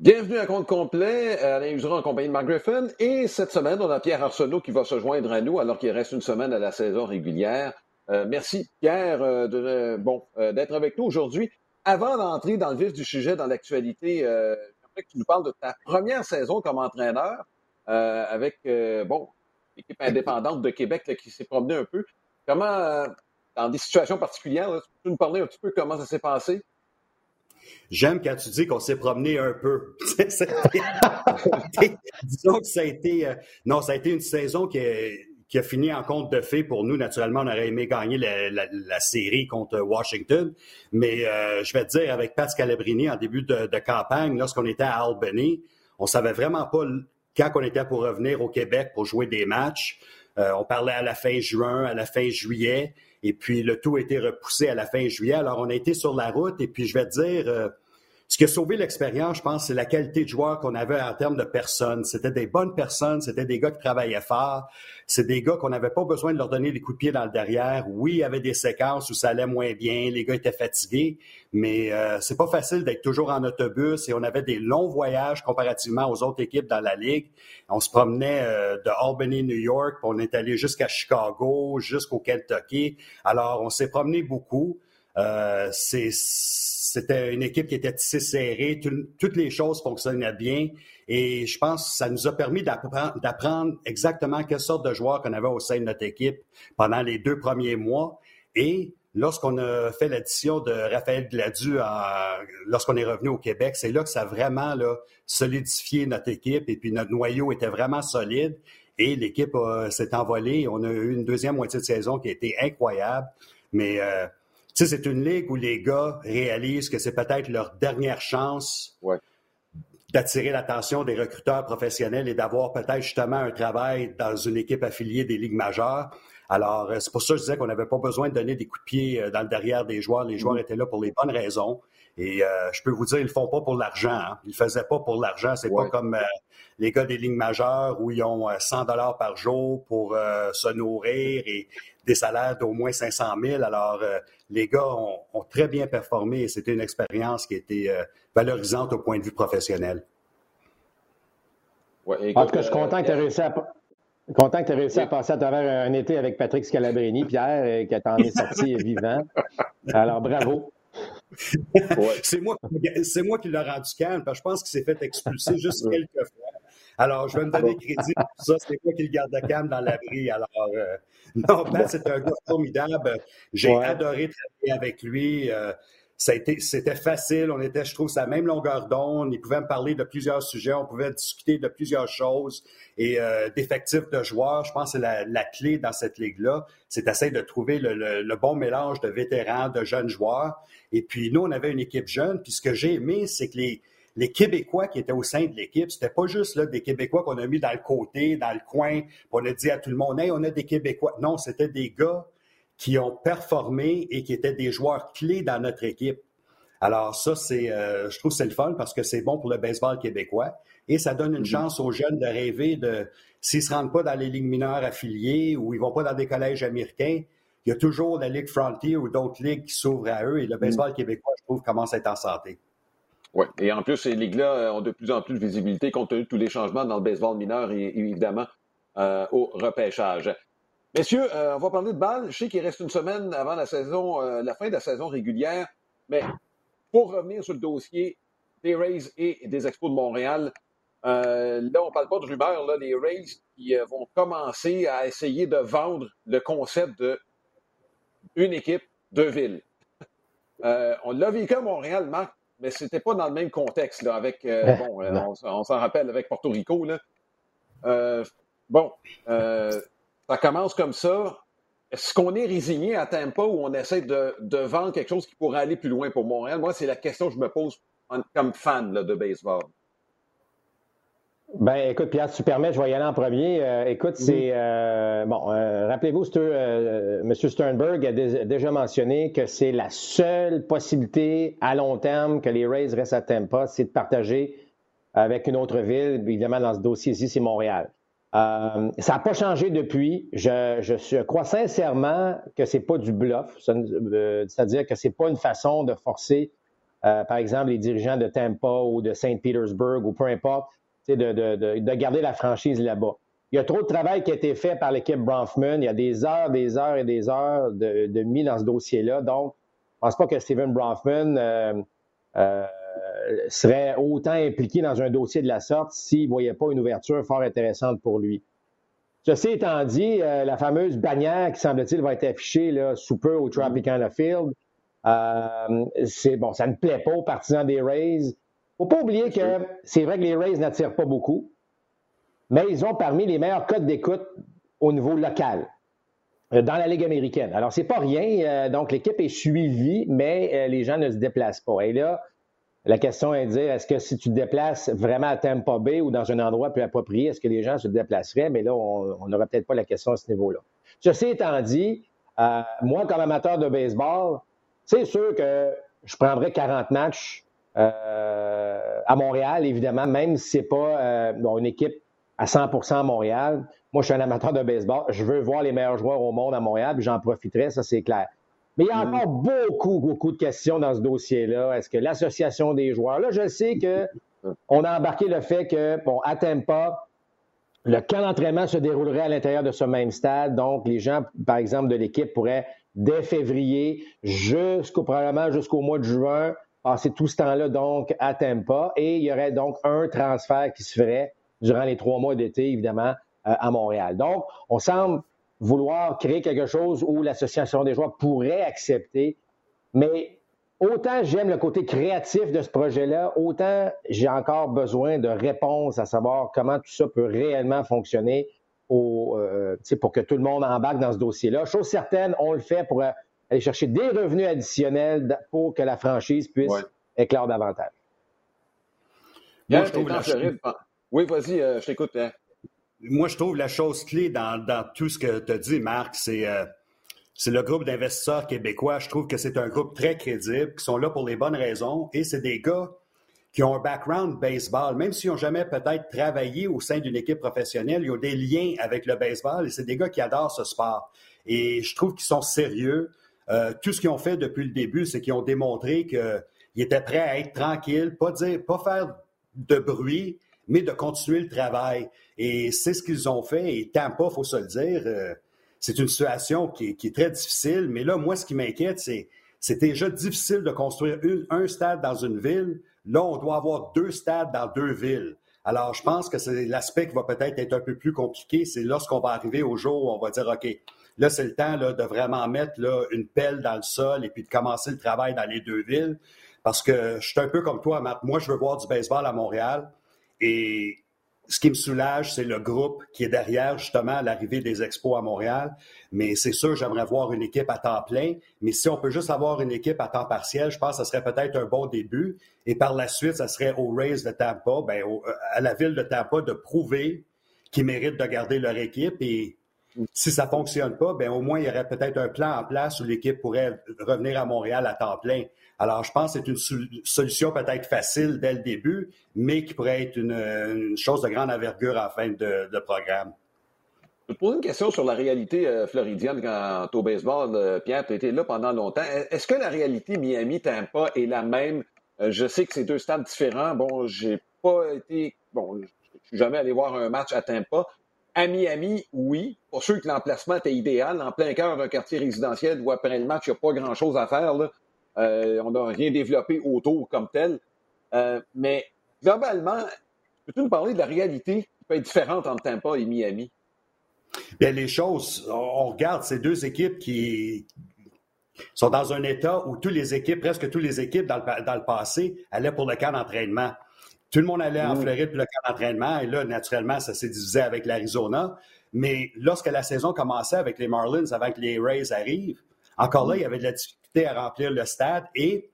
Bienvenue à compte complet, euh, Alain Useron en compagnie de Mark Griffin. Et cette semaine, on a Pierre Arsenault qui va se joindre à nous alors qu'il reste une semaine à la saison régulière. Euh, merci Pierre euh, de, bon, d'être avec nous aujourd'hui. Avant d'entrer dans le vif du sujet, dans l'actualité, j'aimerais que tu nous parles de ta première saison comme entraîneur avec bon, l'équipe indépendante de Québec qui s'est promenée un peu. Comment, dans des situations particulières, tu peux nous parler un petit peu comment ça s'est passé? J'aime quand tu dis qu'on s'est promené un peu. Disons que ça a été, euh, non, ça a été une saison qui, a fini en compte de fait pour nous. Naturellement, on aurait aimé gagner la, série contre Washington, mais euh, je vais te dire, avec Pat Scalabrini en début de, campagne, lorsqu'on était à Albany, on savait vraiment pas quand on était pour revenir au Québec pour jouer des matchs. Euh, on parlait à la fin juin, à la fin juillet. Et puis, le tout a été repoussé à la fin juillet. Alors, on a été sur la route. Et puis, je vais te dire, euh, ce qui a sauvé l'expérience, je pense, c'est la qualité de joueurs qu'on avait en termes de personnes. C'était des bonnes personnes, c'était des gars qui travaillaient fort. C'est des gars qu'on n'avait pas besoin de leur donner des coups de pied dans le derrière. Oui, il y avait des séquences où ça allait moins bien, les gars étaient fatigués, mais euh, c'est pas facile d'être toujours en autobus et on avait des longs voyages comparativement aux autres équipes dans la ligue. On se promenait euh, de Albany, New York, puis on est allé jusqu'à Chicago, jusqu'au Kentucky. Alors, on s'est promené beaucoup. Euh, c'est c'était une équipe qui était tissée serrée, toutes les choses fonctionnaient bien. Et je pense que ça nous a permis d'apprendre exactement quelle sorte de joueurs qu'on avait au sein de notre équipe pendant les deux premiers mois. Et lorsqu'on a fait l'addition de Raphaël Gladu, lorsqu'on est revenu au Québec, c'est là que ça a vraiment solidifié notre équipe et puis notre noyau était vraiment solide. Et l'équipe s'est envolée. On a eu une deuxième moitié de saison qui a été incroyable. Mais euh, tu sais, c'est une ligue où les gars réalisent que c'est peut-être leur dernière chance d'attirer l'attention des recruteurs professionnels et d'avoir peut-être justement un travail dans une équipe affiliée des ligues majeures. Alors, euh, c'est pour ça que je disais qu'on n'avait pas besoin de donner des coups de pied euh, dans le derrière des joueurs. Les joueurs mm-hmm. étaient là pour les bonnes raisons. Et euh, je peux vous dire, ils le font pas pour l'argent. Hein. Ils le faisaient pas pour l'argent. C'est pas comme les gars des lignes majeures où ils ont 100 dollars par jour pour se nourrir et des salaires d'au moins 500 000. Alors, les gars ont, très bien performé et c'était une expérience qui était euh, valorisante au point de vue professionnel. en tout cas, je suis content que tu aies réussi à. Content que réussi à passer à travers un été avec Patrick Scalabrini, Pierre, et que tu en es sorti vivant. Alors, bravo. C'est moi, moi qui l'ai rendu calme, parce que je pense qu'il s'est fait expulser juste quelques fois. Alors, je vais me donner crédit pour ça. C'est moi qui le garde calme dans l'abri. Alors, euh, non, ben, c'est un gars formidable. J'ai adoré travailler avec lui. Euh, c'était facile. On était, je trouve, à la même longueur d'onde. Il pouvait me parler de plusieurs sujets. On pouvait discuter de plusieurs choses. Et euh, d'effectifs de joueurs, je pense que c'est la, clé dans cette ligue-là. C'est d'essayer de trouver le, le, bon mélange de vétérans, de jeunes joueurs. Et puis, nous, on avait une équipe jeune. Puis ce que j'ai aimé, c'est que les, les Québécois qui étaient au sein de l'équipe, c'était pas juste là, des Québécois qu'on a mis dans le côté, dans le coin, on a dit à tout le monde, hey, on a des Québécois. Non, c'était des gars qui ont performé et qui étaient des joueurs clés dans notre équipe. Alors ça, c'est, euh, je trouve c'est le fun parce que c'est bon pour le baseball québécois et ça donne une mm-hmm. chance aux jeunes de rêver de, s'ils se rendent pas dans les ligues mineures affiliées ou ils vont pas dans des collèges américains, il y a toujours la Ligue Frontier ou d'autres ligues qui s'ouvrent à eux et le mm. baseball québécois, je trouve, commence à être en santé. Oui, et en plus, ces ligues-là euh, ont de plus en plus de visibilité compte tenu de tous les changements dans le baseball mineur et, évidemment euh, au repêchage. Messieurs, euh, on va parler de balle. Je sais qu'il reste une semaine avant la saison, la fin de la saison régulière, mais pour revenir sur le dossier des Rays et des Expos de Montréal, là, on ne parle pas de rumeurs, là, les Rays qui vont commencer à essayer de vendre le concept de une équipe, deux villes. on l'a vécu à Montréal, Marc mais c'était pas dans le même contexte, là, avec, euh, bon, euh, on, s'en rappelle, avec Porto Rico, là. Euh, bon, ça commence comme ça. Est-ce qu'on est résigné à Tampa ou on essaie de, de, vendre quelque chose qui pourrait aller plus loin pour Montréal? Moi, c'est la question que je me pose comme fan de baseball. Ben, écoute, Pierre, si tu permets, je vais y aller en premier. Euh, écoute, c'est euh, bon. Euh, rappelez-vous, M. Sternberg a déjà mentionné que c'est la seule possibilité à long terme que les Rays restent à Tampa, c'est de partager avec une autre ville. Évidemment, dans ce dossier-ci, c'est Montréal. ça n'a pas changé depuis. Je, je, crois sincèrement que c'est pas du bluff, c'est-à-dire que c'est pas une façon de forcer, par exemple, les dirigeants de Tampa ou de Saint Petersburg ou peu importe de, garder la franchise là-bas. Il y a trop de travail qui a été fait par l'équipe Bronfman. Il y a des heures, des heures et des heures de, mis dans ce dossier-là. Donc, je ne pense pas que Steven Bronfman euh, euh, serait autant impliqué dans un dossier de la sorte s'il ne voyait pas une ouverture fort intéressante pour lui. Ceci étant dit, euh, la fameuse bannière qui semble-t-il va être affichée sous peu au Tropicana Field, c'est bon, ça ne plaît pas aux partisans des Rays faut pas oublier que c'est vrai que les Rays n'attirent pas beaucoup, mais ils ont parmi les meilleurs codes d'écoute au niveau local euh, dans la Ligue américaine. Alors, c'est pas rien. Euh, donc, l'équipe est suivie, mais euh, les gens ne se déplacent pas. Et là, la question est de dire, est-ce que si tu te déplaces vraiment à Tampa Bay ou dans un endroit plus approprié, est-ce que les gens se déplaceraient? Mais là, on n'aurait peut-être pas la question à ce niveau-là. Ceci étant dit, moi, comme amateur de baseball, c'est sûr que je prendrais 40 matchs euh, à Montréal, évidemment, même si c'est pas euh, une équipe à 100% à Montréal. Moi, je suis un amateur de baseball. Je veux voir les meilleurs joueurs au monde à Montréal, puis j'en profiterai, ça c'est clair. Mais il y a mm. encore beaucoup, beaucoup de questions dans ce dossier-là. Est-ce que l'association des joueurs, là, je sais que on a embarqué le fait que, bon, à Tampa, le camp d'entraînement se déroulerait à l'intérieur de ce même stade. Donc, les gens, par exemple, de l'équipe pourraient, dès février, jusqu'au, probablement jusqu'au mois de juin, passer tout ce temps-là donc à Tampa et il y aurait donc un transfert qui se ferait durant les trois mois d'été, évidemment, euh, à Montréal. Donc, on semble vouloir créer quelque chose où l'Association des joueurs pourrait accepter, mais autant j'aime le côté créatif de ce projet-là, autant j'ai encore besoin de réponses à savoir comment tout ça peut réellement fonctionner au, euh, pour que tout le monde embarque dans ce dossier-là. Chose certaine, on le fait pour euh, aller chercher des revenus additionnels pour que la franchise puisse éclore davantage. Moi, je trouve la... Oui, vas-y, euh, je t'écoute. Hein. Moi, je trouve la chose clé dans, tout ce que tu as dit, Marc, c'est euh, c'est le groupe d'investisseurs québécois. Je trouve que c'est un groupe très crédible, qui sont là pour les bonnes raisons, et c'est des gars qui ont un background baseball, même s'ils n'ont jamais peut-être travaillé au sein d'une équipe professionnelle, ils ont des liens avec le baseball, et c'est des gars qui adorent ce sport. Et je trouve qu'ils sont sérieux. Euh, tout ce qu'ils ont fait depuis le début, c'est qu'ils ont démontré qu'ils étaient prêts à être tranquilles, pas dire, faire de bruit, mais de continuer le travail. Et c'est ce qu'ils ont fait. Et tant pas, faut se le dire, euh, c'est une situation qui est, très difficile. Mais là, moi, ce qui m'inquiète, c'est c'est déjà difficile de construire un stade dans une ville. Là, on doit avoir deux stades dans deux villes. Alors, je pense que c'est l'aspect qui va peut-être être un peu plus compliqué. C'est lorsqu'on va arriver au jour où on va dire, OK, Là, c'est le temps de vraiment mettre une pelle dans le sol et puis de commencer le travail dans les deux villes. Parce que je suis un peu comme toi, Matt. Moi, je veux voir du baseball à Montréal. Et ce qui me soulage, c'est le groupe qui est derrière justement l'arrivée des expos à Montréal. Mais c'est sûr, j'aimerais voir une équipe à temps plein. Mais si on peut juste avoir une équipe à temps partiel, je pense que ce serait peut-être un bon début. Et par la suite, ça serait aux Rays de Tampa, ben, à la ville de Tampa de prouver qu'ils méritent de garder leur équipe. Et si ça fonctionne pas, ben au moins il y aurait peut-être un plan en place où l'équipe pourrait revenir à Montréal à temps plein. Alors je pense que c'est une solution peut-être facile dès le début, mais qui pourrait être une, chose de grande envergure en fin de, programme. Je te pose une question sur la réalité euh, floridienne quant au baseball. Euh, Pierre, tu été là pendant longtemps. Est-ce que la réalité Miami-Tampa est la même? Euh, je sais que c'est deux stades différents. Bon, j'ai pas été. Bon, je suis jamais allé voir un match à Tampa. À Miami, oui. Pour ceux que l'emplacement était idéal, en plein cœur d'un quartier résidentiel où après le match, il n'y a pas grand-chose à faire. Euh, on n'a rien développé autour comme tel. Euh, mais globalement, peux-tu nous parler de la réalité qui peut être différente entre Tampa et Miami? Bien, les choses, on regarde ces deux équipes qui, sont dans un état où toutes les équipes, presque toutes les équipes dans le, dans le passé, allaient pour le camp d'entraînement. Tout le monde allait en. Floride pour le camp d'entraînement, et là, naturellement, ça s'est divisé avec l'Arizona. Mais lorsque la saison commençait avec les Marlins, avant que les Rays arrivent, encore là, il y avait de la difficulté à remplir le stade et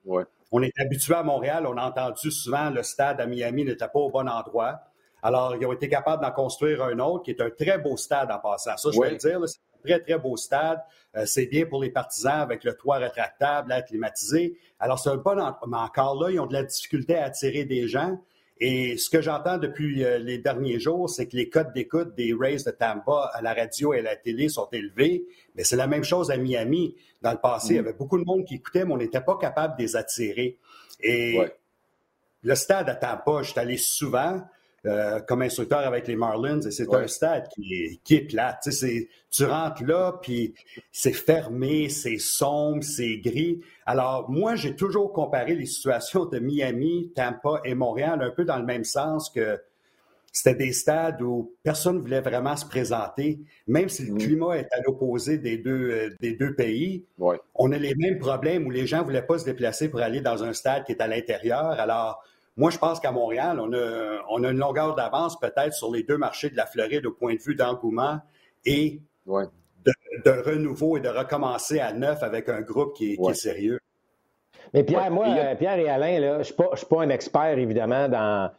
on est habitué à Montréal, on a entendu souvent le stade à Miami n'était pas au bon endroit. Alors, ils ont été capables d'en construire un autre qui est un très beau stade en passant. Ça, je vais le dire, c'est un très, très beau stade. Euh, c'est bien pour les partisans avec le toit rétractable, l'air climatisé. Alors, c'est un bon endroit. Mais encore là, ils ont de la difficulté à attirer des gens. Et ce que j'entends depuis euh, les derniers jours, c'est que les codes d'écoute des Rays de Tampa à la radio et à la télé sont élevés. Mais c'est la même chose à Miami. Dans le passé, il y mm. avait beaucoup de monde qui écoutait, mais on n'était pas capable de les attirer. Et le stade à Tampa, je suis allé souvent. Euh, comme instructeur avec les Marlins et c'est un stade qui est, qui est plate. Tu, tu rentres là, puis c'est fermé, c'est sombre, c'est gris. Alors, moi, j'ai toujours comparé les situations de Miami, Tampa et Montréal un peu dans le même sens que c'était des stades où personne ne voulait vraiment se présenter, même si le mm. climat est à l'opposé des deux, euh, des deux pays. On a les mêmes problèmes où les gens ne voulaient pas se déplacer pour aller dans un stade qui est à l'intérieur. Alors, moi, je pense qu'à Montréal, on a, on a une longueur d'avance peut-être sur les deux marchés de la Floride au point de vue d'engouement et de, renouveau et de recommencer à neuf avec un groupe qui est, sérieux. Mais Pierre, moi, Pierre et Alain, là, je ne suis, pas un expert, évidemment, dans,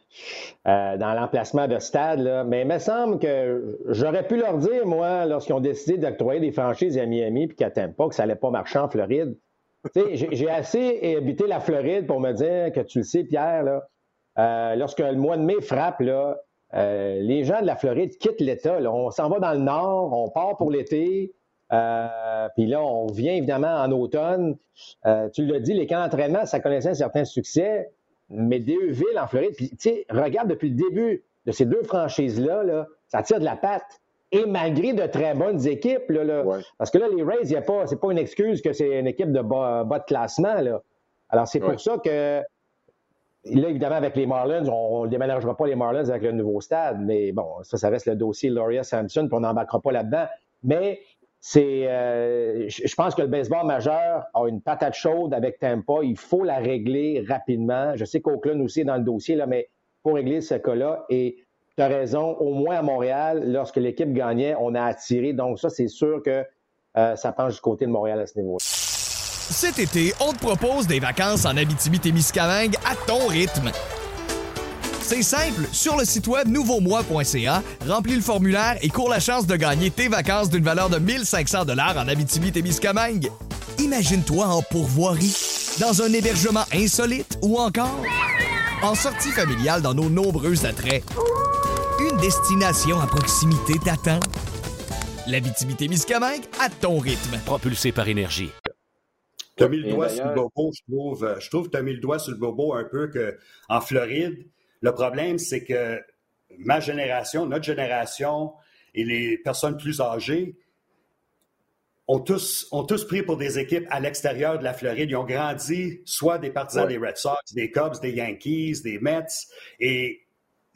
euh, dans l'emplacement de stade, là, mais il me semble que j'aurais pu leur dire, moi, lorsqu'ils ont décidé d'octroyer des franchises à Miami puis qu'à pas que ça n'allait pas marcher en Floride. J'ai assez habité la Floride pour me dire que tu le sais, Pierre, là, euh, lorsque le mois de mai frappe, euh, les gens de la Floride quittent l'État. On s'en va dans le nord, on part pour l'été. Euh, puis là, on vient évidemment en automne. tu l'as dit, les camps d'entraînement, ça connaissait un certain succès, mais deux villes en Floride, regarde depuis le début de ces deux franchises-là, là, ça tire de la patte. Et malgré de très bonnes équipes, là, parce que là, les Rays, ce n'est pas, pas une excuse que c'est une équipe de bas, de classement. Là. Alors, c'est pour ça que, là, évidemment, avec les Marlins, on ne déménagera pas les Marlins avec le nouveau stade, mais bon, ça, ça reste le dossier Lauria Sampson, puis on n'embarquera pas là-dedans. Mais c'est, euh, je pense que le baseball majeur a une patate chaude avec Tampa. Il faut la régler rapidement. Je sais qu'Oakland aussi est dans le dossier, là, mais pour régler ce cas-là. Et tu as raison, au moins à Montréal, lorsque l'équipe gagnait, on a attiré. Donc, ça, c'est sûr que euh, ça penche du côté de Montréal à ce niveau. Cet été, on te propose des vacances en Abitibi-Témiscamingue à ton rythme. C'est simple, sur le site web nouveaumois.ca, remplis le formulaire et cours la chance de gagner tes vacances d'une valeur de 1500 dollars en Abitibi-Témiscamingue. Imagine-toi en pourvoirie, dans un hébergement insolite ou encore en sortie familiale dans nos nombreux attraits. Destination à proximité t'attend. La Miscamingue à ton rythme. Propulsé par énergie. Tu as mis le doigt sur le bobo, je trouve. Euh, je trouve que tu as mis le doigt sur le bobo un peu que en Floride, le problème, c'est que ma génération, notre génération et les personnes plus âgées ont tous, ont tous pris pour des équipes à l'extérieur de la Floride. Ils ont grandi soit des partisans des Red Sox, des Cubs, des Yankees, des Mets. Et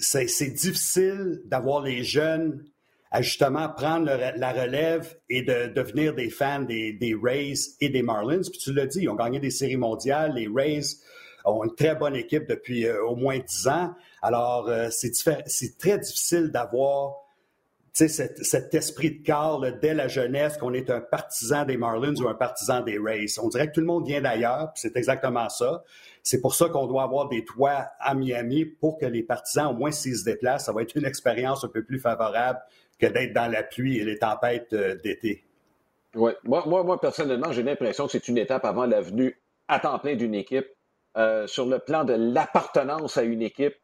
c'est difficile d'avoir les jeunes à justement prendre la relève et de devenir des fans des, Rays et des Marlins. Puis tu l'as dit, ils ont gagné des séries mondiales. Les Rays ont une très bonne équipe depuis euh, au moins dix ans. Alors, euh, c'est très difficile d'avoir cet, esprit de corps dès la jeunesse qu'on est un partisan des Marlins ou un partisan des Rays. On dirait que tout le monde vient d'ailleurs, c'est exactement ça. C'est pour ça qu'on doit avoir des toits à Miami pour que les partisans, au moins s'ils se déplacent, ça va être une expérience un peu plus favorable que d'être dans la pluie et les tempêtes euh, d'été. Oui, moi, moi, personnellement, j'ai l'impression que c'est une étape avant la venue à temps plein d'une équipe. Euh, sur le plan de l'appartenance à une équipe,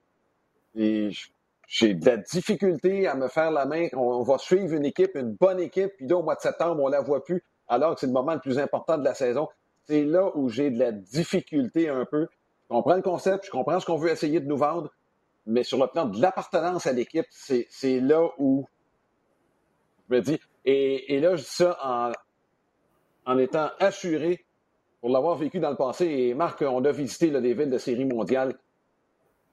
j'ai de la difficulté à me faire la main. On, va suivre une équipe, une bonne équipe, puis là, au mois de septembre, on la voit plus, alors que c'est le moment le plus important de la saison c'est là où j'ai de la difficulté un peu. Je comprends le concept, je comprends ce qu'on veut essayer de nous vendre, mais sur le plan de l'appartenance à l'équipe, c'est là où je me dis, et, là, je dis ça en, étant assuré pour l'avoir vécu dans le passé. Et Marc, on a visité des villes de série mondiale.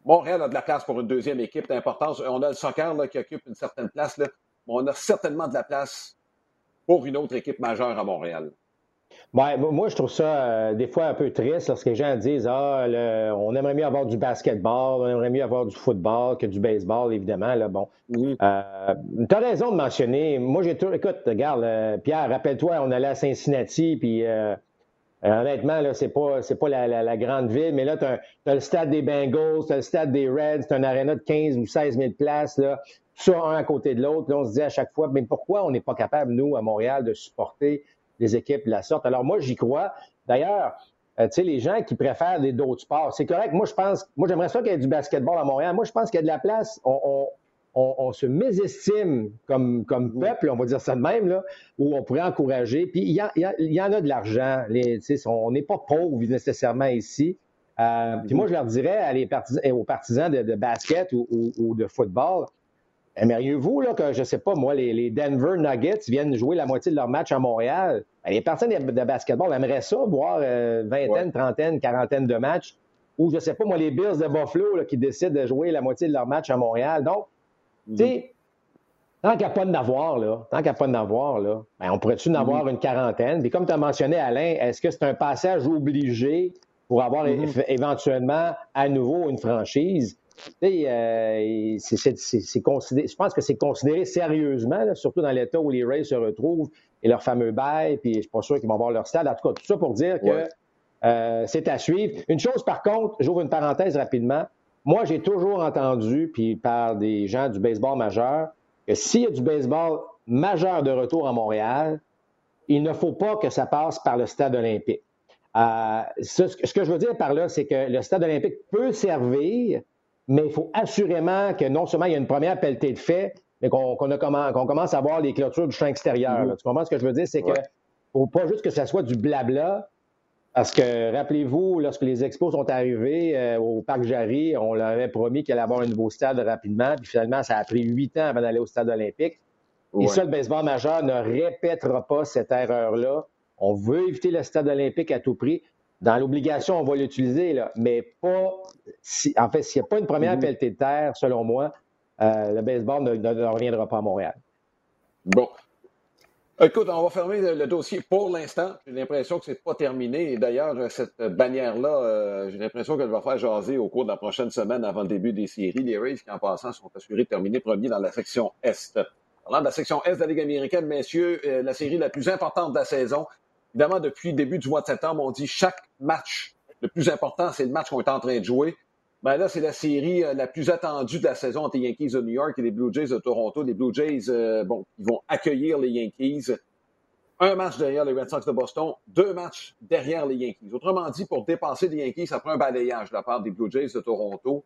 Montréal a de la place pour une deuxième équipe d'importance. On a le soccer qui occupe une certaine place, mais on a certainement de la place pour une autre équipe majeure à Montréal. Ouais, moi, je trouve ça euh, des fois un peu triste lorsque les gens disent Ah, on aimerait mieux avoir du basketball, on aimerait mieux avoir du football que du baseball, évidemment. Là, bon. Euh, tu as raison de mentionner. Moi, j'ai tout. Écoute, regarde, euh, Pierre, rappelle-toi, on allait à Cincinnati, puis honnêtement, là, c'est pas, c'est pas la, grande ville, mais là, tu as, le stade des Bengals, tu as le stade des Reds, tu as un aréna de 15 ou 16 000 places, là, ça, un à côté de l'autre. Là, on se dit à chaque fois, mais pourquoi on n'est pas capable, nous, à Montréal, de supporter des équipes de la sorte. Alors moi, j'y crois. D'ailleurs, euh, tu sais, les gens qui préfèrent d'autres sports, c'est correct. Moi, je pense, moi, j'aimerais ça qu'il y ait du basketball à Montréal. Moi, je pense qu'il y a de la place. On, se mésestime comme, comme peuple, on va dire ça de même, là, où on pourrait encourager. Puis il y, y, en a de l'argent. On n'est pas pauvres nécessairement ici. Euh, puis moi, je leur dirais aux partisans de, basket ou, de football, Aimeriez-vous que, je sais pas, moi, les, Denver Nuggets viennent jouer la moitié de leur match à Montréal? Ben, les personnes de, basketball aimeraient ça, voir euh, vingtaine, trentaine, quarantaine de matchs. Ou, je sais pas, moi, les Bills de Buffalo qui décident de jouer la moitié de leur match à Montréal. Donc, tu sais, tant qu'il n'y a pas de n'avoir, là, tant qu'il n'y a pas de n'avoir, là, ben, on pourrait-tu en avoir une quarantaine? Puis comme tu as mentionné, Alain, est-ce que c'est un passage obligé pour avoir mm-hmm. éventuellement à nouveau une franchise? Euh, je pense que c'est considéré sérieusement, surtout dans l'état où les Rays se retrouvent et leur fameux bail, puis je suis pas sûr qu'ils vont avoir leur stade. En tout cas, tout ça pour dire que euh, c'est à suivre. Une chose, par contre, j'ouvre une parenthèse rapidement. Moi, j'ai toujours entendu, puis par des gens du baseball majeur, que s'il y a du baseball majeur de retour à Montréal, il ne faut pas que ça passe par le stade olympique. Euh, ce, que je veux dire par là, c'est que le stade olympique peut servir mais il faut assurément que non seulement il y a une première pelletée de fait, mais qu'on commence à voir les clôtures du champ extérieur. Tu comprends ce que je veux dire? C'est que faut pas juste que ça soit du blabla, parce que rappelez-vous, lorsque les expos sont arrivés euh, au Parc Jarry, on leur avait promis qu'il allait avoir un nouveau stade rapidement, puis finalement, ça a pris huit ans avant d'aller au stade olympique. Et ça, le baseball majeur ne répétera pas cette erreur-là. On veut éviter le stade olympique à tout prix. Dans l'obligation, on va l'utiliser, mais pas. Si, en fait, s'il n'y a pas une première mmh. de terre, selon moi, euh, le baseball ne, reviendra pas à Montréal. Bon. Écoute, on va fermer le, dossier pour l'instant. J'ai l'impression que ce n'est pas terminé. Et d'ailleurs, cette bannière-là, euh, j'ai l'impression qu'elle va faire jaser au cours de la prochaine semaine avant le début des séries. Les Rays, qui en passant, sont assurés de terminer premier dans la section Est. Parlant de la section Est de la Ligue américaine, messieurs, euh, la série la plus importante de la saison, Évidemment, depuis le début du mois de septembre, on dit chaque match, le plus important, c'est le match qu'on est en train de jouer. Mais là, c'est la série euh, la plus attendue de la saison entre les Yankees de New York et les Blue Jays de Toronto. Les Blue Jays, euh, bon, ils vont accueillir les Yankees. Un match derrière les Red Sox de Boston, deux matchs derrière les Yankees. Autrement dit, pour dépasser les Yankees, ça prend un balayage de la part des Blue Jays de Toronto.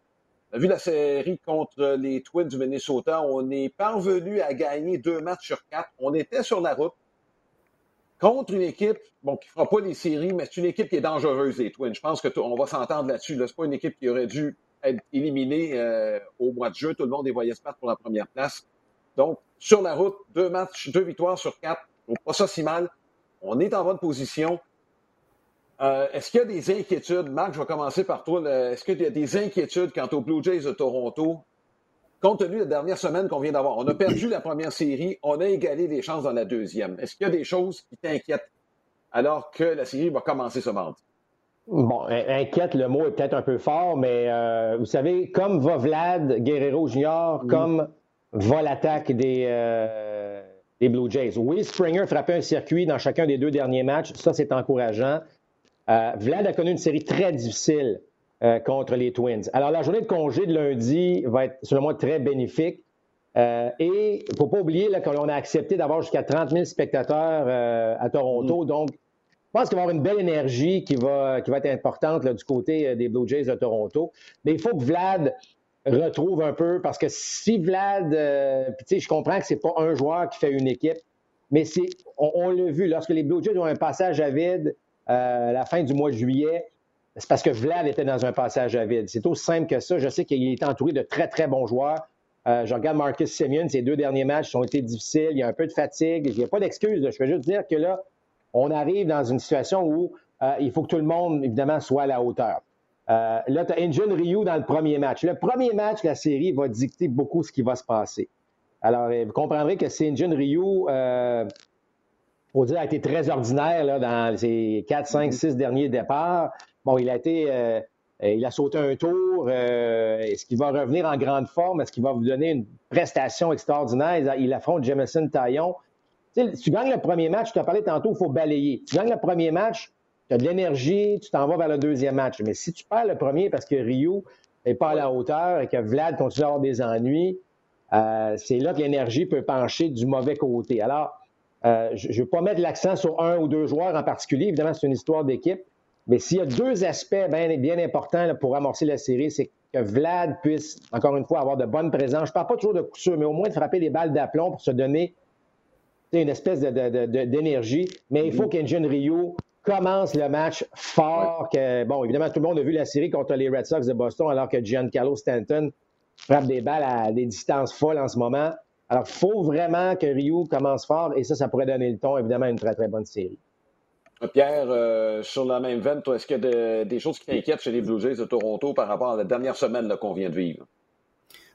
Vu la série contre les Twins du Minnesota. On est parvenu à gagner deux matchs sur quatre. On était sur la route contre une équipe bon, qui fera pas les séries, mais c'est une équipe qui est dangereuse, les Twins. Je pense qu'on va s'entendre là-dessus. Ce n'est pas une équipe qui aurait dû être éliminée euh, au mois de juin. Tout le monde les voyait se battre pour la première place. Donc, sur la route, deux matchs, deux victoires sur quatre. Donc, pas ça si mal. On est en bonne position. Euh, est-ce qu'il y a des inquiétudes? Marc, je vais commencer par toi. Est-ce qu'il y a des inquiétudes quant aux Blue Jays de Toronto? Compte tenu de la dernière semaine qu'on vient d'avoir, on a perdu la première série, on a égalé les chances dans la deuxième. Est-ce qu'il y a des choses qui t'inquiètent alors que la série va commencer ce mardi? Bon, inquiète, le mot est peut-être un peu fort, mais euh, vous savez, comme va Vlad Guerrero Jr., comme va l'attaque des, euh, des Blue Jays. Oui, Springer frappait un circuit dans chacun des deux derniers matchs, ça c'est encourageant. Euh, Vlad a connu une série très difficile euh, contre les Twins. Alors, la journée de congé de lundi va être, selon moi, très bénéfique. Euh, et il ne faut pas oublier qu'on a accepté d'avoir jusqu'à 30 000 spectateurs euh, à Toronto. Mm. Donc, je pense qu'il va y avoir une belle énergie qui va, qui va être importante du côté des Blue Jays de Toronto. Mais il faut que Vlad retrouve un peu, parce que si Vlad, sais, je comprends que c'est pas un joueur qui fait une équipe, mais c'est, on, on l'a vu, lorsque les Blue Jays ont un passage à vide à la fin du mois de juillet, c'est parce que Vlad était dans un passage à vide. C'est aussi simple que ça. Je sais qu'il est entouré de très, très bons joueurs. Euh, je regarde Marcus Simeon, ses deux derniers matchs ont été difficiles. Il y a un peu de fatigue. Il n'y a pas d'excuse. Je veux juste dire que là, on arrive dans une situation où euh, il faut que tout le monde, évidemment, soit à la hauteur. Euh, là, tu as Injun Ryu dans le premier match. Le premier match, la série va dicter beaucoup ce qui va se passer. Alors, vous comprendrez que c'est Injun Ryu faut dire, a été très ordinaire là, dans ses 4, 5, 6 derniers départs. Bon, il a été. Euh, il a sauté un tour. Euh, est-ce qu'il va revenir en grande forme? Est-ce qu'il va vous donner une prestation extraordinaire? Il affronte Jameson Taillon. si tu gagnes le premier match, tu as parlé tantôt, il faut balayer. Tu gagnes le premier match, tu as de l'énergie, tu t'en vas vers le deuxième match. Mais si tu perds le premier parce que Rio n'est pas à la hauteur et que Vlad continue à avoir des ennuis, euh, c'est là que l'énergie peut pencher du mauvais côté. Alors, euh, je ne veux pas mettre l'accent sur un ou deux joueurs en particulier. Évidemment, c'est une histoire d'équipe. Mais s'il y a deux aspects bien, bien importants pour amorcer la série, c'est que Vlad puisse, encore une fois, avoir de bonnes présences. Je ne parle pas toujours de coup sûr, mais au moins de frapper des balles d'aplomb pour se donner une espèce d'énergie. mais il faut mm-hmm. qu'Engine Rio commence le match fort. Que, bon, évidemment, tout le monde a vu la série contre les Red Sox de Boston, alors que Giancarlo Stanton frappe des balles à des distances folles en ce moment. Alors, il faut vraiment que Rio commence fort et ça, ça pourrait donner le ton, évidemment, à une très, très bonne série. Pierre, euh, sur la même veine, est-ce qu'il y a des choses qui t'inquiètent chez les Blue Jays de Toronto par rapport à la dernière semaine qu'on vient de vivre?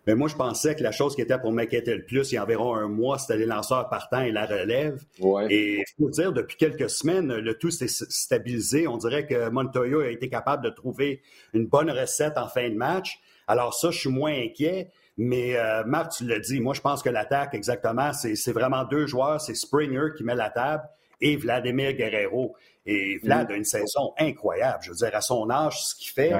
Mais moi, je pensais que la chose qui était pour m'inquiéter le plus, il y a environ un mois, c'était les lanceurs partants et la relève. Et il faut dire, depuis quelques semaines, le tout s'est stabilisé. On dirait que Montoyo a été capable de trouver une bonne recette en fin de match. Alors ça, je suis moins inquiet. Mais euh, Marc, tu l'as dit, moi je pense que l'attaque, exactement, c'est vraiment deux joueurs. C'est Springer qui met la table et Vladimir Guerrero. Et Vlad a une saison incroyable. Je veux dire, à son âge, ce qu'il fait,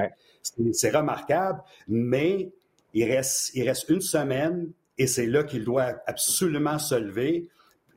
c'est remarquable. Mais il reste, il reste une semaine et c'est là qu'il doit absolument se lever.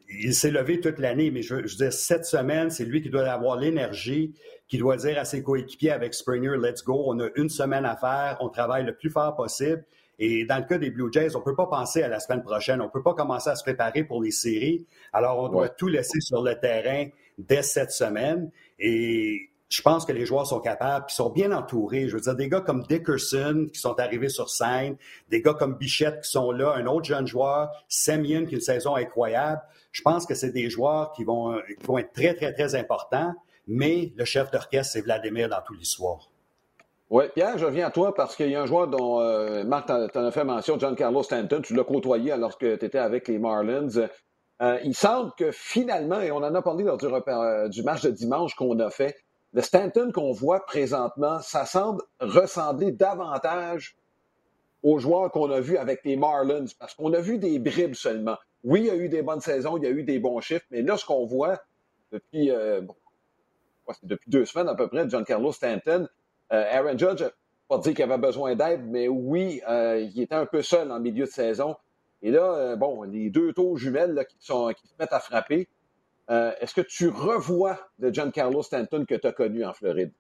Il s'est levé toute l'année, mais je, veux dire, cette semaine, c'est lui qui doit avoir l'énergie, qui doit dire à ses coéquipiers avec Springer, let's go, on a une semaine à faire, on travaille le plus fort possible. Et dans le cas des Blue Jays, on ne peut pas penser à la semaine prochaine. On ne peut pas commencer à se préparer pour les séries. Alors, on doit tout laisser sur le terrain dès cette semaine. Et je pense que les joueurs sont capables, puis sont bien entourés. Je veux dire, des gars comme Dickerson qui sont arrivés sur scène, des gars comme Bichette qui sont là, un autre jeune joueur, Semyon qui a une saison incroyable. Je pense que c'est des joueurs qui vont, qui vont être très, très, très importants. Mais le chef d'orchestre, c'est Vladimir dans toute l'histoire. Oui, Pierre, je reviens à toi parce qu'il y a un joueur dont euh, Marc t'en a fait mention, John Carlos Stanton. Tu l'as côtoyé alors que tu étais avec les Marlins. Euh, il semble que finalement, et on en a parlé lors du, euh, du match de dimanche qu'on a fait, le Stanton qu'on voit présentement, ça semble ressembler davantage aux joueurs qu'on a vus avec les Marlins, parce qu'on a vu des bribes seulement. Oui, il y a eu des bonnes saisons, il y a eu des bons chiffres, mais là, ce qu'on voit depuis, depuis deux semaines à peu près, John Carlos Stanton, euh, Aaron Judge, pas dire qu'il avait besoin d'aide, mais oui, euh, il était un peu seul en milieu de saison. Et là, euh, bon, les deux taux jumelles qui, se mettent à frapper. Est-ce que tu revois le John Carlos Stanton que tu as connu en Floride?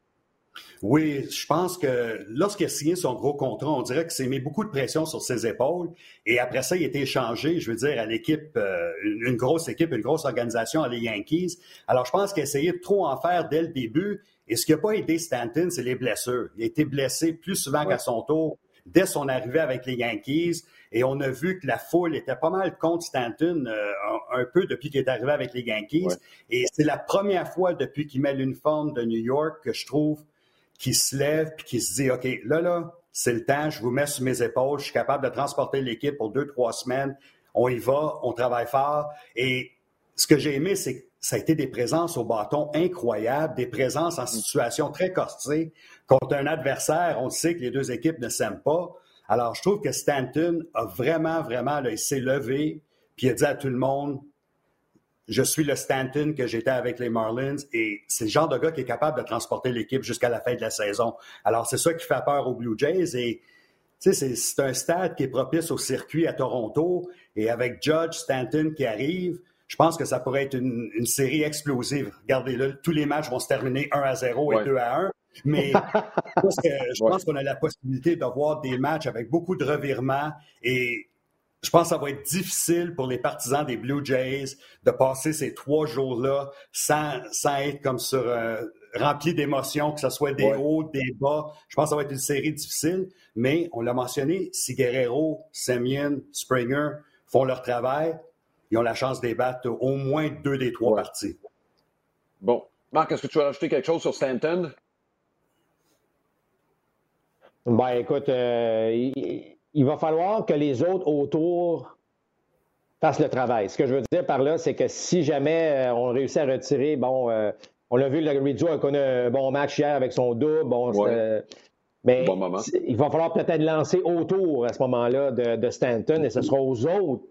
Oui, je pense que lorsqu'il a signé son gros contrat, on dirait que c'est mis beaucoup de pression sur ses épaules. Et après ça, il a été échangé, je veux dire, à l'équipe, une grosse équipe, une grosse organisation, à les Yankees. Alors, je pense qu'il a de trop en faire dès le début. Et ce qui n'a pas aidé Stanton, c'est les blessures. Il a été blessé plus souvent qu'à son tour dès son arrivée avec les Yankees. Et on a vu que la foule était pas mal contre Stanton euh, un, peu depuis qu'il est arrivé avec les Yankees. Et c'est la première fois depuis qu'il met l'uniforme de New York que je trouve qu'il se lève puis qu'il se dit, OK, là, là, c'est le temps, je vous mets sur mes épaules, je suis capable de transporter l'équipe pour deux, trois semaines. On y va, on travaille fort. Et ce que j'ai aimé, c'est que ça a été des présences au bâton incroyables, des présences en situation très corsée contre un adversaire. On sait que les deux équipes ne s'aiment pas. Alors, je trouve que Stanton a vraiment, vraiment, il s'est levé, puis il a dit à tout le monde, je suis le Stanton que j'étais avec les Marlins et c'est le genre de gars qui est capable de transporter l'équipe jusqu'à la fin de la saison. Alors, c'est ça qui fait peur aux Blue Jays et c'est un stade qui est propice au circuit à Toronto et avec Judge Stanton qui arrive, je pense que ça pourrait être une, série explosive. Regardez, là, tous les matchs vont se terminer 1 à 0 et 2 à 1. Mais je pense qu'on a la possibilité d'avoir des matchs avec beaucoup de revirements et je pense que ça va être difficile pour les partisans des Blue Jays de passer ces trois jours-là sans, sans être comme sur euh, rempli d'émotions, que ce soit des hauts, des bas. Je pense que ça va être une série difficile, mais on l'a mentionné, si Guerrero, Semyon, Springer font leur travail, ils ont la chance d'ébattre au moins deux des trois parties. Bon. Marc, est-ce que tu veux rajouter quelque chose sur Stanton? Ben, écoute, euh, il, va falloir que les autres autour fasse le travail. Ce que je veux dire par là, c'est que si jamais on réussit à retirer, bon, on l'a vu, le Rizzo a connu un bon match hier avec son double. Bon, mais il va falloir peut-être lancer autour à ce moment-là de, Stanton et ce sera aux autres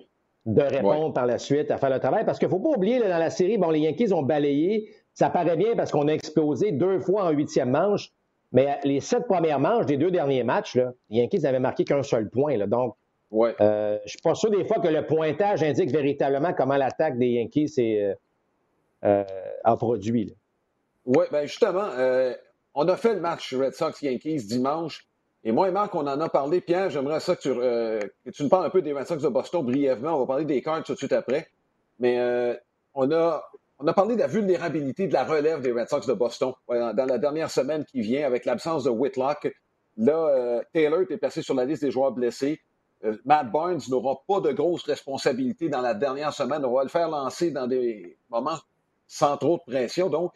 de répondre par la suite à faire le travail. Parce qu'il ne faut pas oublier, dans la série, bon, les Yankees ont balayé. Ça paraît bien parce qu'on a explosé deux fois en huitième manche. Mais les sept premières manches des deux derniers matchs, les Yankees n'avaient marqué qu'un seul point. Là. Donc, euh, je ne suis pas sûr des fois que le pointage indique véritablement comment l'attaque des Yankees euh, euh, a produit. Oui, bien justement, on a fait le match Red Sox-Yankees dimanche. Et moi et Marc, on en a parlé. Pierre, j'aimerais ça que tu, euh, tu, nous parles un peu des Red Sox de Boston brièvement. On va parler des cartes tout de suite après. Mais euh, on, a, on a parlé de la vulnérabilité de la relève des Red Sox de Boston dans la dernière semaine qui vient avec l'absence de Whitlock. Là, euh, Taylor est placé sur la liste des joueurs blessés. Matt Barnes n'aura pas de grosses responsabilités dans la dernière semaine. On va le faire lancer dans des moments sans trop de pression. Donc,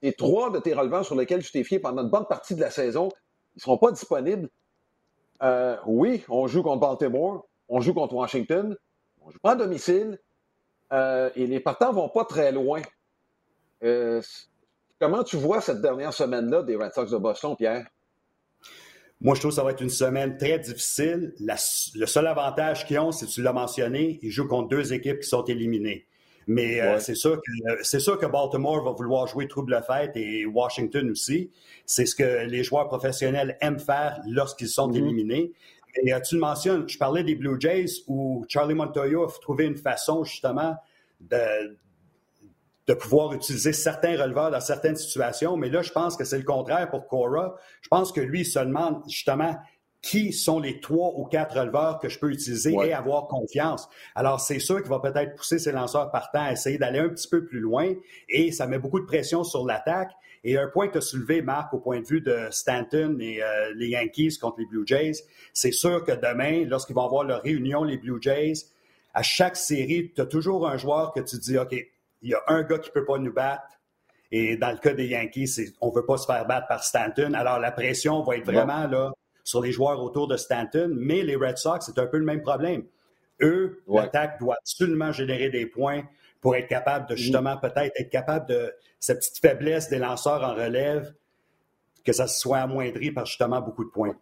et trois de tes releveurs sur lesquels tu t'es fié pendant une bonne partie de la saison, ils ne seront pas disponibles. Euh, oui, on joue contre Baltimore, on joue contre Washington, on joue pas à domicile, euh, et les partants ne vont pas très loin. Euh, comment tu vois cette dernière semaine-là des Red Sox de Boston, Pierre? Moi, je trouve que ça va être une semaine très difficile. le seul avantage qu'ils ont, c'est tu l'as mentionné, ils jouent contre deux équipes qui sont éliminées. Mais euh, c'est sûr que sûr que Baltimore va vouloir jouer trouble fête et Washington aussi. C'est ce que les joueurs professionnels aiment faire lorsqu'ils sont mm-hmm. éliminés. Et euh, tu le mentionnes, je parlais des Blue Jays où Charlie Montoya a trouvé une façon justement de, de pouvoir utiliser certains releveurs dans certaines situations. Mais là, je pense que c'est le contraire pour Cora. Je pense que lui, il se demande justement qui sont les trois ou quatre releveurs que je peux utiliser et avoir confiance. Alors, c'est sûr qu'il va peut-être pousser ses lanceurs partants à essayer d'aller un petit peu plus loin et ça met beaucoup de pression sur l'attaque. Et un point que tu as soulevé, Marc, au point de vue de Stanton et euh, les Yankees contre les Blue Jays, c'est sûr que demain, lorsqu'ils vont avoir leur réunion, les Blue Jays, à chaque série, tu as toujours un joueur que tu dis, OK, il y a un gars qui ne peut pas nous battre. Et dans le cas des Yankees, on ne veut pas se faire battre par Stanton. Alors, la pression va être vraiment là sur les joueurs autour de Stanton, mais les Red Sox, c'est un peu le même problème. Eux, l'attaque doit absolument générer des points pour être capable de justement peut-être être capable de cette petite faiblesse des lanceurs en relève, que ça soit amoindri par justement beaucoup de points.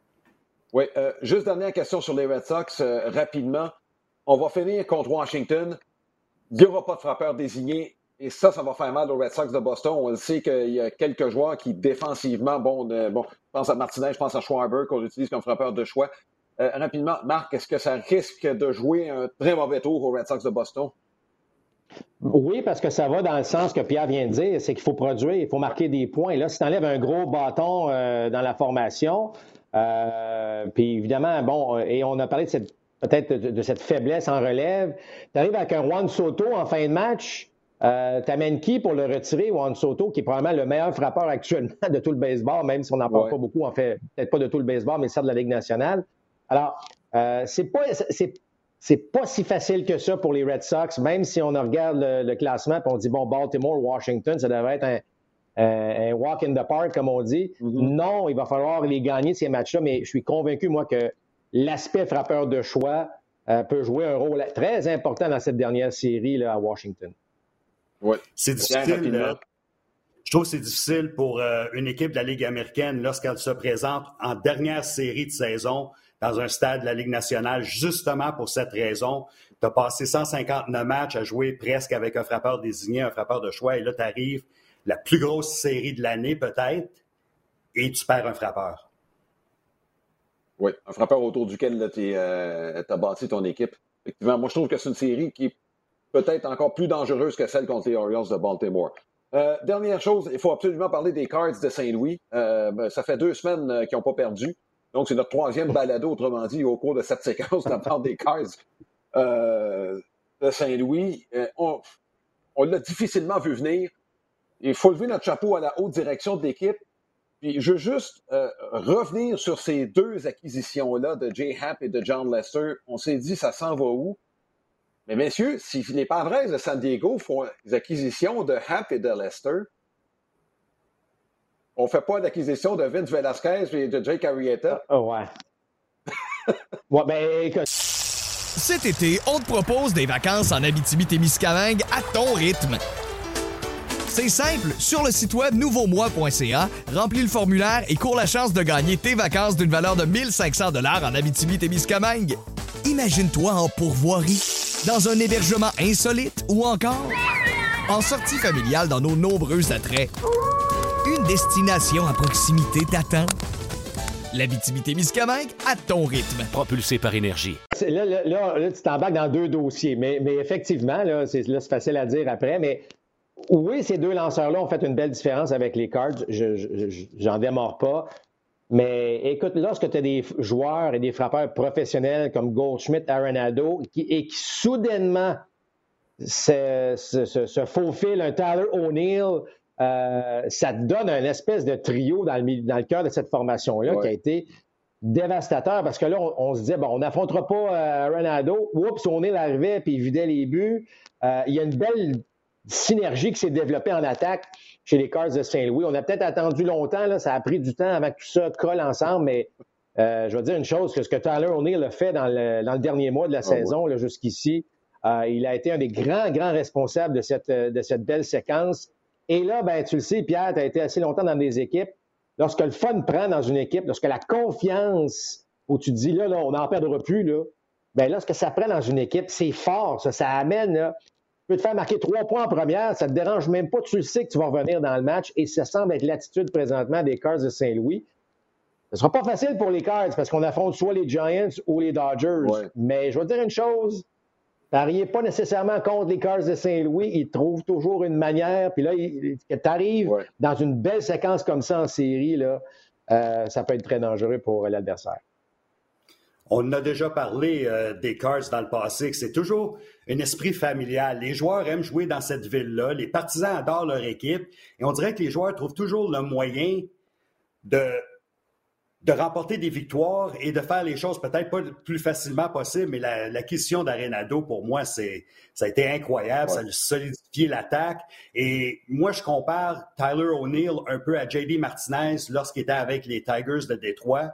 Oui, euh, juste dernière question sur les Red Sox, euh, rapidement. On va finir contre Washington. Il n'y aura pas de frappeur désigné. Et ça, ça va faire mal aux Red Sox de Boston. On le sait qu'il y a quelques joueurs qui, défensivement, bon, bon je pense à Martinez, je pense à Schwarber, qu'on utilise comme frappeur de choix. Euh, rapidement, Marc, est-ce que ça risque de jouer un très mauvais tour aux Red Sox de Boston? Oui, parce que ça va dans le sens que Pierre vient de dire, c'est qu'il faut produire, il faut marquer des points. Là, si tu enlèves un gros bâton euh, dans la formation, euh, puis évidemment, bon, et on a parlé de peut-être de, cette faiblesse en relève, tu arrives avec un Juan Soto en fin de match, euh, T'amènes qui pour le retirer, Juan Soto, qui est probablement le meilleur frappeur actuellement de tout le baseball, même si on n'en parle pas beaucoup, en fait, peut-être pas de tout le baseball, mais ça de la Ligue nationale. Alors, euh, c'est pas c'est pas si facile que ça pour les Red Sox, même si on regarde le, classement et on dit bon Baltimore, Washington, ça devrait être un, walk in the park comme on dit. Mm-hmm. Non, il va falloir les gagner ces matchs-là, mais je suis convaincu moi que l'aspect frappeur de choix euh, peut jouer un rôle très important dans cette dernière série là, à Washington. C'est difficile. Euh, je trouve que c'est difficile pour euh, une équipe de la Ligue américaine lorsqu'elle se présente en dernière série de saison dans un stade de la Ligue nationale, justement pour cette raison. Tu as passé 159 matchs à jouer presque avec un frappeur désigné, un frappeur de choix, et là, tu arrives la plus grosse série de l'année peut-être, et tu perds un frappeur. Oui, un frappeur autour duquel tu euh, as bâti ton équipe. Effectivement, moi, je trouve que c'est une série qui est peut-être encore plus dangereuse que celle contre les Orioles de Baltimore. Euh, dernière chose, il faut absolument parler des Cards de Saint-Louis. Euh, ben, ça fait deux semaines euh, qu'ils n'ont pas perdu. Donc, c'est notre troisième balado, autrement dit, au cours de cette séquence de la part des Cards de Saint-Louis. on, on l'a difficilement vu venir. Il faut lever notre chapeau à la haute direction de l'équipe. Puis je veux juste revenir sur ces deux acquisitions-là de Jay Happ et de John Lester. On s'est dit, ça s'en va où? Mais messieurs, si les Padres de San Diego font des acquisitions de Happ et de Lester, on ne fait pas d'acquisition de Vince Velasquez et de Jake Arrieta. Oh, ouais. ouais, ben, écoute. Cet été, on te propose des vacances en Abitibi-Témiscamingue à ton rythme. C'est simple, sur le site web nouveaumois.ca, remplis le formulaire et cours la chance de gagner tes vacances d'une valeur de 1500 dollars en Abitibi-Témiscamingue. Imagine-toi en pourvoirie, dans un hébergement insolite ou encore en sortie familiale dans nos nombreux attraits. Une destination à proximité t'attend. L'Abitibi-Témiscamingue à ton rythme. Propulsé par énergie. Là, là, là, là, tu t'embarques dans deux dossiers, mais, mais effectivement, là, c'est, là, c'est facile à dire après, mais oui, ces deux lanceurs-là ont fait une belle différence avec les Cards. Je, je, j'en démords pas. Mais écoute, lorsque tu as des joueurs et des frappeurs professionnels comme Goldschmidt, Arenado, qui, et qui soudainement se, se, se, se faufilent, un Tyler O'Neill, euh, ça te donne un espèce de trio dans le, dans le cœur de cette formation-là Ouais. qui a été dévastateur parce que là, on, on se disait, bon, on n'affrontera pas euh, Ronaldo. Oups, O'Neill arrivait puis il vidait les buts. Euh, il y a une belle synergie qui s'est développée en attaque chez les Cards de Saint-Louis. On a peut-être attendu longtemps, là, ça a pris du temps avant que tout ça colle ensemble, mais euh, je vais dire une chose, que ce que Tyler O'Neill a fait dans le, dans le dernier mois de la saison là, jusqu'ici, euh, il a été un des grands, grands responsables de cette, euh, de cette belle séquence. Et là, ben, tu le sais, Pierre, tu as été assez longtemps dans des équipes. Lorsque le fun prend dans une équipe, lorsque la confiance, où tu te dis, là, là on n'en perdra plus, là, ben, lorsque ça prend dans une équipe, c'est fort, ça, ça amène, là, peux te faire marquer trois points en première, ça te dérange même pas, tu le sais que tu vas revenir dans le match, et ça semble être l'attitude présentement des Cards de Saint-Louis. Ce sera pas facile pour les Cards parce qu'on affronte soit les Giants ou les Dodgers. Ouais. Mais je vais te dire une chose, pariez pas nécessairement contre les Cards de Saint-Louis. Ils trouvent toujours une manière. Puis là, tu arrives Ouais. dans une belle séquence comme ça en série, là, euh, ça peut être très dangereux pour l'adversaire. On a déjà parlé euh, des Cards dans le passé, que c'est toujours un esprit familial. Les joueurs aiment jouer dans cette ville-là. Les partisans adorent leur équipe. Et on dirait que les joueurs trouvent toujours le moyen de, de remporter des victoires et de faire les choses peut-être pas le plus facilement possible. Mais la- l'acquisition d'Arenado, pour moi, c'est, ça a été incroyable. Ça a solidifié l'attaque. Et moi, je compare Tyler O'Neill un peu à J.D. Martinez lorsqu'il était avec les Tigers de Détroit.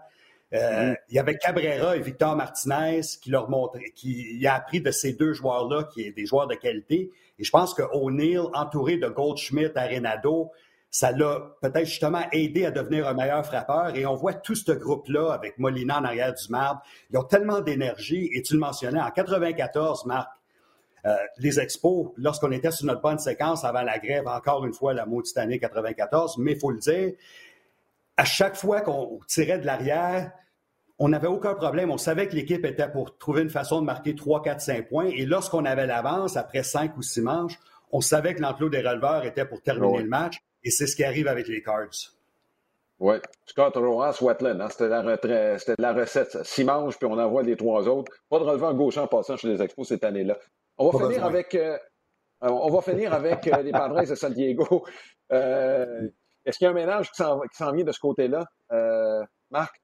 Euh, Il y avait Cabrera et Victor Martinez qui leur montraient, qui a appris de ces deux joueurs-là, qui est des joueurs de qualité. Et je pense que O'Neill, entouré de Goldschmidt, Arenado, ça l'a peut-être justement aidé à devenir un meilleur frappeur. Et on voit tout ce groupe-là avec Molina en arrière du marbre. Ils ont tellement d'énergie. Et tu le mentionnais, en 94, Marc, euh, les expos, lorsqu'on était sur notre bonne séquence avant la grève, encore une fois, la maudite année 94, mais il faut le dire, à chaque fois qu'on tirait de l'arrière, on n'avait aucun problème. On savait que l'équipe était pour trouver une façon de marquer 3, 4, 5 points. Et lorsqu'on avait l'avance, après 5 ou 6 manches, on savait que l'enclos des releveurs était pour terminer Ouais. le match. Et c'est ce qui arrive avec les Cards. Oui. Scott Rojas, Watland, hein, c'était la, retraite- c'était la recette. Six manches, puis on envoie les trois autres. Pas de relevant gauche en passant chez les Expos cette année-là. On va Pas finir besoin. avec, euh, on va finir avec euh, les Padres de San Diego. Euh, Est-ce qu'il y a un ménage qui s'en vient de ce côté-là, euh, Marc?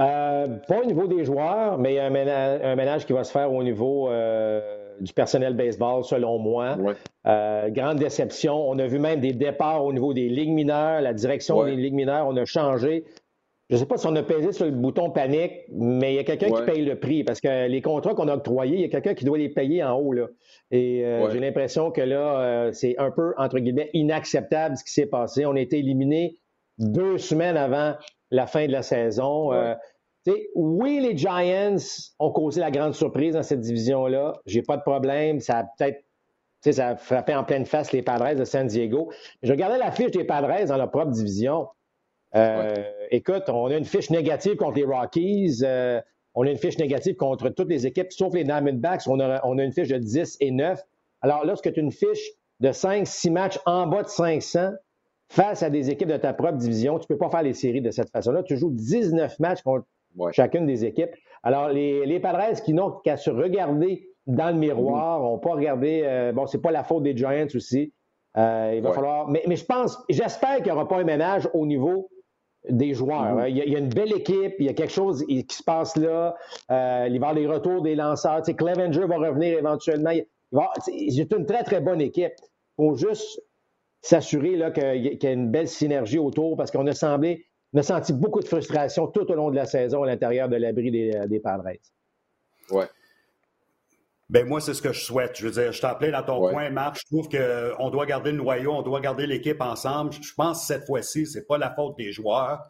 Euh, pas au niveau des joueurs, mais il y a un ménage, un ménage qui va se faire au niveau euh, du personnel baseball, selon moi. Euh, grande déception. On a vu même des départs au niveau des ligues mineures, la direction Ouais. des ligues mineures, on a changé. Je ne sais pas si on a pesé sur le bouton panique, mais il y a quelqu'un Ouais. qui paye le prix parce que les contrats qu'on a octroyés, il y a quelqu'un qui doit les payer en haut. Là. Et euh, Ouais. j'ai l'impression que là, euh, c'est un peu, entre guillemets, inacceptable ce qui s'est passé. On a été éliminés deux semaines avant la fin de la saison. Ouais. Euh, oui, les Giants ont causé la grande surprise dans cette division-là. J'ai pas de problème. Ça a peut-être ça a frappé en pleine face les Padres de San Diego. Je regardais la fiche des Padres dans leur propre division. Euh, Écoute, on a une fiche négative contre les Rockies. euh, on a une fiche négative contre toutes les équipes, sauf les Diamondbacks. On a, on a une fiche de 10 et 9. Alors, lorsque tu as une fiche de 5-6 matchs en bas de 500 face à des équipes de ta propre division, tu ne peux pas faire les séries de cette façon-là. Tu joues 19 matchs contre Ouais. chacune des équipes. Alors, les, les Padres qui n'ont qu'à se regarder dans le miroir, n'ont pas regardé. euh, bon, c'est pas la faute des Giants aussi. Euh, il va Ouais. falloir. Mais, mais je pense, j'espère qu'il n'y aura pas un ménage au niveau des joueurs. Mhm. hein. Il, y a, il y a une belle équipe, il y a quelque chose qui se passe là. Euh, il va y avoir des retours des lanceurs. Tu sais, Clevenger va revenir éventuellement. Il va, c'est une très, très bonne équipe. Il faut juste s'assurer là, qu'il y a- qu'il y a une belle synergie autour parce qu'on a semblé, on a senti beaucoup de frustration tout au long de la saison à l'intérieur de l'abri des, des Padres. Ouais. Ben moi, c'est ce que je souhaite. Je veux dire, je t'en plein dans ton point, Marc. Je trouve qu'on doit garder le noyau, on doit garder l'équipe ensemble. Je pense que cette fois-ci, c'est pas la faute des joueurs.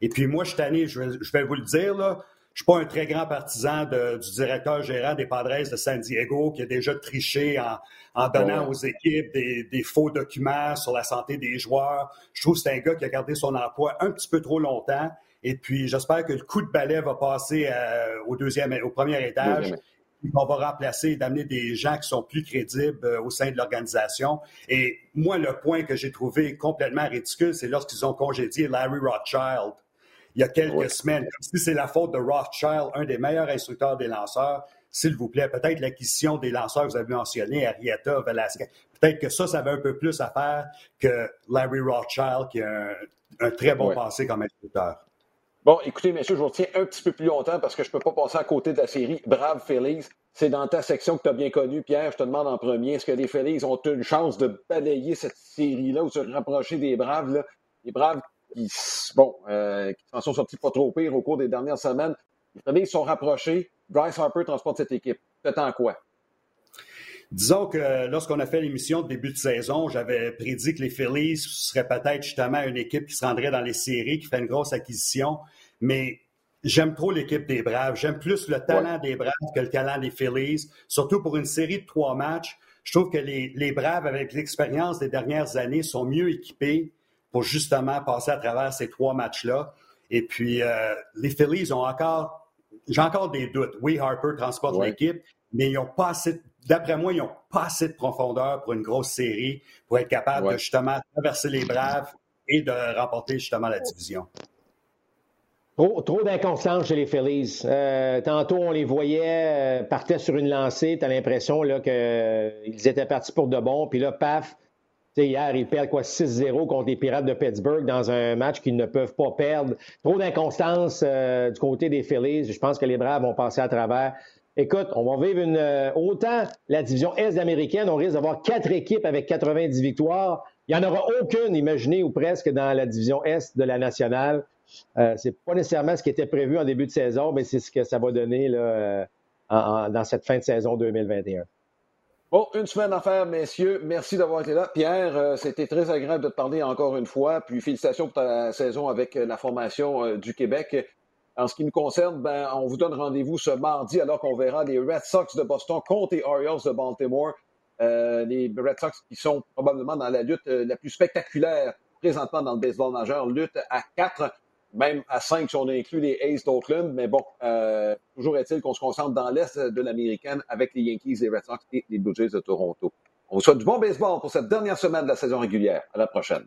Et puis moi, je suis je vais, vous le dire, là, je suis pas un très grand partisan du directeur gérant des Padres de San Diego qui a déjà triché en, donnant aux équipes des, faux documents sur la santé des joueurs. Je trouve que c'est un gars qui a gardé son emploi un petit peu trop longtemps. Et puis, j'espère que le coup de balai va passer euh, au deuxième, au premier étage on va remplacer et d'amener des gens qui sont plus crédibles euh, au sein de l'organisation. Et moi, le point que j'ai trouvé complètement ridicule, c'est lorsqu'ils ont congédié Larry Rothschild il y a quelques semaines. Comme si c'est la faute de Rothschild, un des meilleurs instructeurs des lanceurs. S'il vous plaît, peut-être l'acquisition des lanceurs que vous avez mentionnés, Arietta, Velasquez, peut-être que ça, ça avait un peu plus à faire que Larry Rothschild, qui a un, très bon passé comme instructeur. Bon, écoutez, messieurs, je vous retiens un petit peu plus longtemps parce que je ne peux pas passer à côté de la série Brave Phillies. C'est dans ta section que tu as bien connue. Pierre, je te demande en premier, est-ce que les Phillies ont une chance de balayer cette série-là ou se rapprocher des Braves? Là? Les Braves qui, bon, euh, qui s'en sont sortis pas trop pire au cours des dernières semaines. Les Phillies sont rapprochés. Bryce Harper transporte cette équipe. T'attends quoi? Disons que lorsqu'on a fait l'émission de début de saison, j'avais prédit que les Phillies seraient peut-être justement une équipe qui se rendrait dans les séries, qui ferait une grosse acquisition. Mais j'aime trop l'équipe des Braves. J'aime plus le talent des Braves que le talent des Phillies, surtout pour une série de trois matchs. Je trouve que les, Braves, avec l'expérience des dernières années, sont mieux équipés pour justement passer à travers ces trois matchs-là. Et puis, euh, les Phillies ont encore, j'ai encore des doutes. Oui, Harper transporte l'équipe, mais ils n'ont pas assez, d'après moi, ils n'ont pas assez de profondeur pour une grosse série pour être capable de justement traverser les Braves et de remporter justement la division. Trop, trop d'inconstance chez les Phillies. Euh, tantôt, on les voyait, euh, partaient sur une lancée. Tu as l'impression qu'ils euh, étaient partis pour de bon. Puis là, paf, hier, ils perdent quoi? 6-0 contre les Pirates de Pittsburgh dans un match qu'ils ne peuvent pas perdre. Trop d'inconstance du côté des Phillies. Je pense que les Braves vont passer à travers. Écoute, on va vivre une. autant la division Est américaine, on risque d'avoir quatre équipes avec 90 victoires. Il n'y en aura aucune, imaginez, ou presque, dans la division Est de la nationale. Euh, c'est pas nécessairement ce qui était prévu en début de saison, mais c'est ce que ça va donner euh, dans cette fin de saison 2021. Bon, une semaine à faire, messieurs. Merci d'avoir été là. Pierre, euh, c'était très agréable de te parler encore une fois. Puis félicitations pour ta saison avec la formation du Québec. En ce qui nous concerne, ben, on vous donne rendez-vous ce mardi alors qu'on verra les Red Sox de Boston contre les Orioles de Baltimore. les Red Sox qui sont probablement dans la lutte la plus spectaculaire présentement dans le baseball majeur, lutte à quatre même à 5 si on inclut les Aces d'Oakland. Mais bon, euh, toujours est-il qu'on se concentre dans l'Est de l'américaine avec les Yankees, les Red Sox et les Blue Jays de Toronto. On vous souhaite du bon baseball pour cette dernière semaine de la saison régulière. À la prochaine.